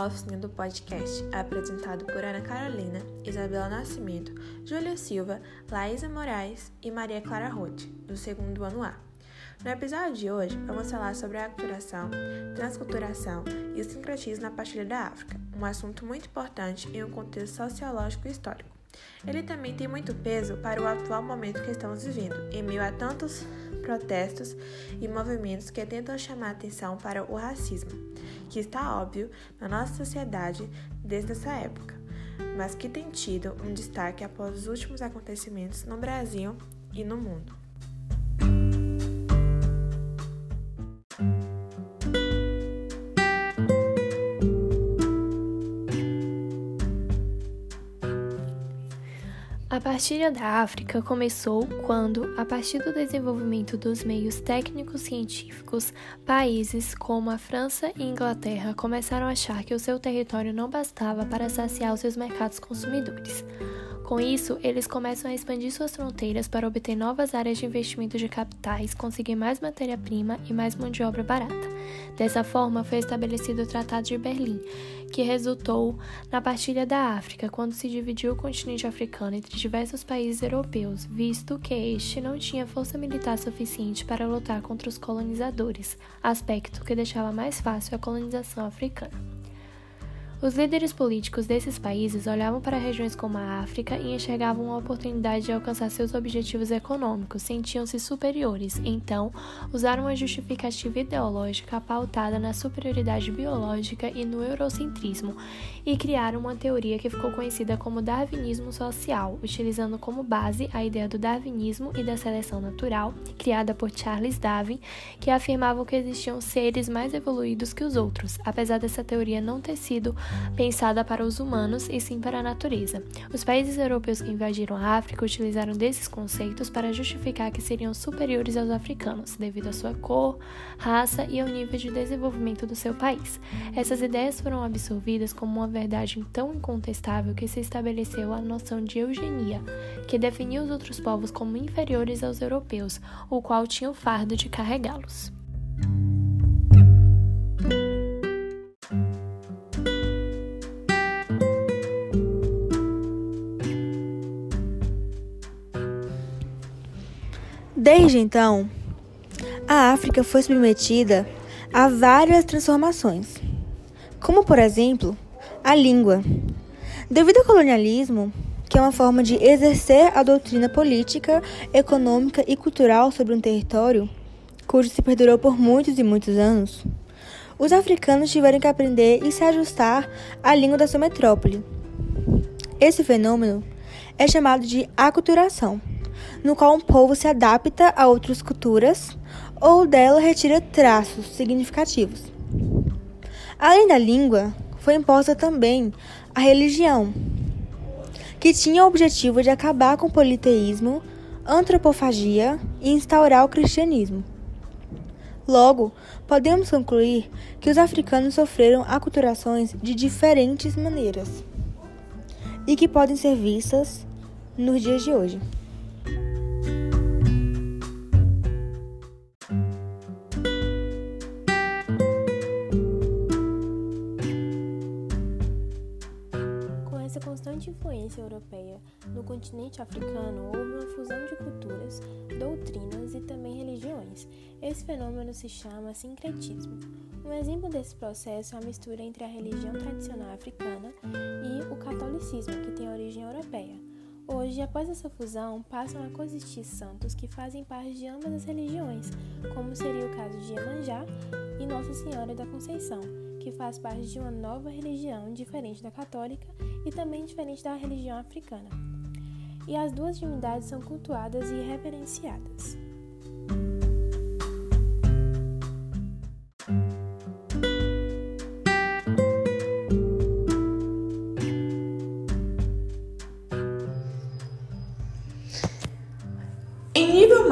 à oficina do podcast, apresentado por Ana Carolina, Isabela Nascimento, Júlia Silva, Laísa Moraes e Maria Clara Roth, do segundo ano A. No episódio de hoje, vamos falar sobre a aculturação, transculturação e o sincretismo na partilha da África, um assunto muito importante em um contexto sociológico e histórico. Ele também tem muito peso para o atual momento que estamos vivendo, em meio a tantos protestos e movimentos que tentam chamar atenção para o racismo, que está óbvio na nossa sociedade desde essa época, mas que tem tido um destaque após os últimos acontecimentos no Brasil e no mundo. A partilha da África começou quando, a partir do desenvolvimento dos meios técnicos científicos, países como a França e Inglaterra começaram a achar que o seu território não bastava para saciar os seus mercados consumidores. Com isso, eles começam a expandir suas fronteiras para obter novas áreas de investimento de capitais, conseguir mais matéria-prima e mais mão de obra barata. Dessa forma, foi estabelecido o Tratado de Berlim, que resultou na partilha da África, quando se dividiu o continente africano entre diversos países europeus, visto que este não tinha força militar suficiente para lutar contra os colonizadores, aspecto que deixava mais fácil a colonização africana. Os líderes políticos desses países olhavam para regiões como a África e enxergavam uma oportunidade de alcançar seus objetivos econômicos, sentiam-se superiores, então usaram uma justificativa ideológica pautada na superioridade biológica e no eurocentrismo, e criaram uma teoria que ficou conhecida como darwinismo social, utilizando como base a ideia do darwinismo e da seleção natural, criada por Charles Darwin, que afirmavam que existiam seres mais evoluídos que os outros, apesar dessa teoria não ter sido pensada para os humanos e sim para a natureza. Os países europeus que invadiram a África utilizaram desses conceitos para justificar que seriam superiores aos africanos, devido à sua cor, raça e ao nível de desenvolvimento do seu país. Essas ideias foram absorvidas como uma verdade tão incontestável que se estabeleceu a noção de eugenia, que definiu os outros povos como inferiores aos europeus, o qual tinha o fardo de carregá-los. Desde então, a África foi submetida a várias transformações, como por exemplo a língua. Devido ao colonialismo, que é uma forma de exercer a doutrina política, econômica e cultural sobre um território, cujo se perdurou por muitos e muitos anos, os africanos tiveram que aprender e se ajustar à língua da sua metrópole. Esse fenômeno é chamado de aculturação no qual um povo se adapta a outras culturas ou dela retira traços significativos. Além da língua, foi imposta também a religião, que tinha o objetivo de acabar com o politeísmo, antropofagia e instaurar o cristianismo. Logo, podemos concluir que os africanos sofreram aculturações de diferentes maneiras e que podem ser vistas nos dias de hoje. Influência europeia no continente africano, houve uma fusão de culturas, doutrinas e também religiões. Esse fenômeno se chama sincretismo. Um exemplo desse processo é a mistura entre a religião tradicional africana e o catolicismo, que tem origem europeia. Hoje, após essa fusão, passam a coexistir santos que fazem parte de ambas as religiões, como seria o caso de Iemanjá e Nossa Senhora da Conceição, que faz parte de uma nova religião diferente da católica e também diferente da religião africana. E as duas divindades são cultuadas e reverenciadas.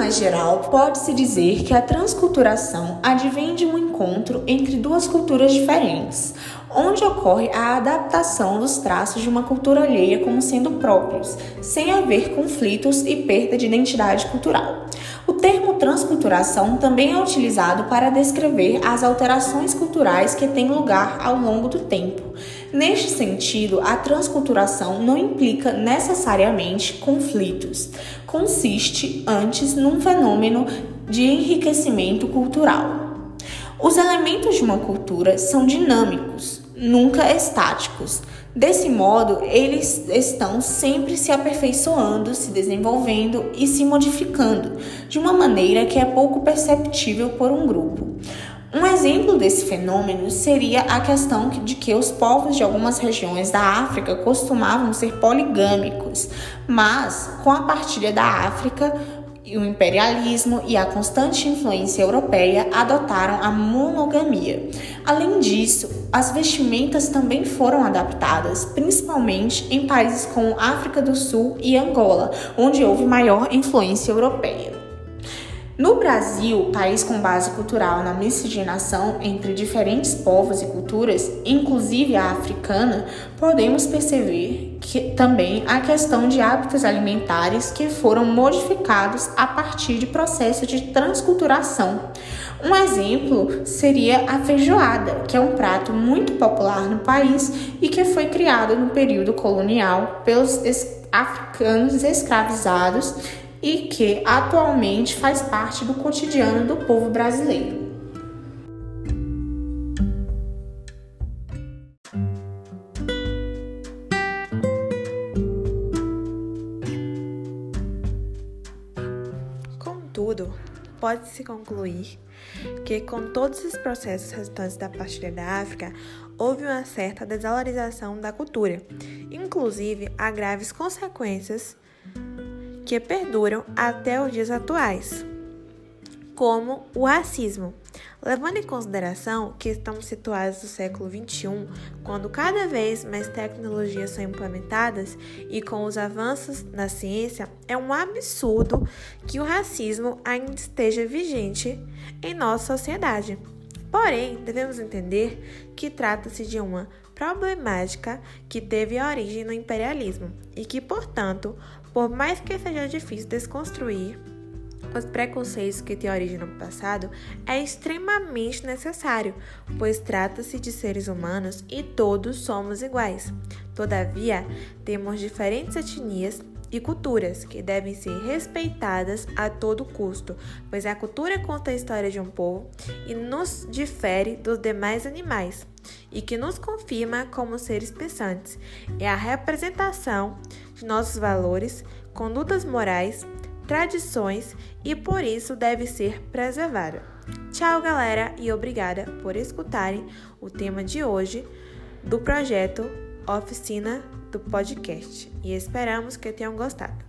Mais geral, pode-se dizer que a transculturação advém de um encontro entre duas culturas diferentes, onde ocorre a adaptação dos traços de uma cultura alheia como sendo próprios, sem haver conflitos e perda de identidade cultural. O termo transculturação também é utilizado para descrever as alterações culturais que têm lugar ao longo do tempo. Neste sentido, a transculturação não implica necessariamente conflitos, consiste antes num fenômeno de enriquecimento cultural. Os elementos de uma cultura são dinâmicos, nunca estáticos. Desse modo, eles estão sempre se aperfeiçoando, se desenvolvendo e se modificando de uma maneira que é pouco perceptível por um grupo. Um exemplo desse fenômeno seria a questão de que os povos de algumas regiões da África costumavam ser poligâmicos, mas com a partilha da África, o imperialismo e a constante influência europeia adotaram a monogamia. Além disso, as vestimentas também foram adaptadas, principalmente em países como África do Sul e Angola, onde houve maior influência europeia. No Brasil, país com base cultural na miscigenação entre diferentes povos e culturas, inclusive a africana, podemos perceber que também a questão de hábitos alimentares que foram modificados a partir de processo de transculturação. Um exemplo seria a feijoada, que é um prato muito popular no país e que foi criado no período colonial pelos africanos escravizados e que atualmente faz parte do cotidiano do povo brasileiro. Contudo, pode-se concluir que, com todos os processos resultantes da partilha da África, houve uma certa desvalorização da cultura, inclusive há graves consequências que perduram até os dias atuais, como o racismo. Levando em consideração que estamos situados no século XXI, quando cada vez mais tecnologias são implementadas e com os avanços na ciência, é um absurdo que o racismo ainda esteja vigente em nossa sociedade. Porém, devemos entender que trata-se de uma problemática que teve origem no imperialismo e que, portanto, por mais que seja difícil desconstruir os preconceitos que têm origem no passado, é extremamente necessário, pois trata-se de seres humanos e todos somos iguais. Todavia, temos diferentes etnias e culturas que devem ser respeitadas a todo custo, pois a cultura conta a história de um povo e nos difere dos demais animais, e que nos confirma como seres pensantes. É a representação de nossos valores, condutas morais, tradições e por isso deve ser preservada. Tchau, galera, e obrigada por escutarem o tema de hoje do projeto Oficina do podcast e esperamos que tenham gostado.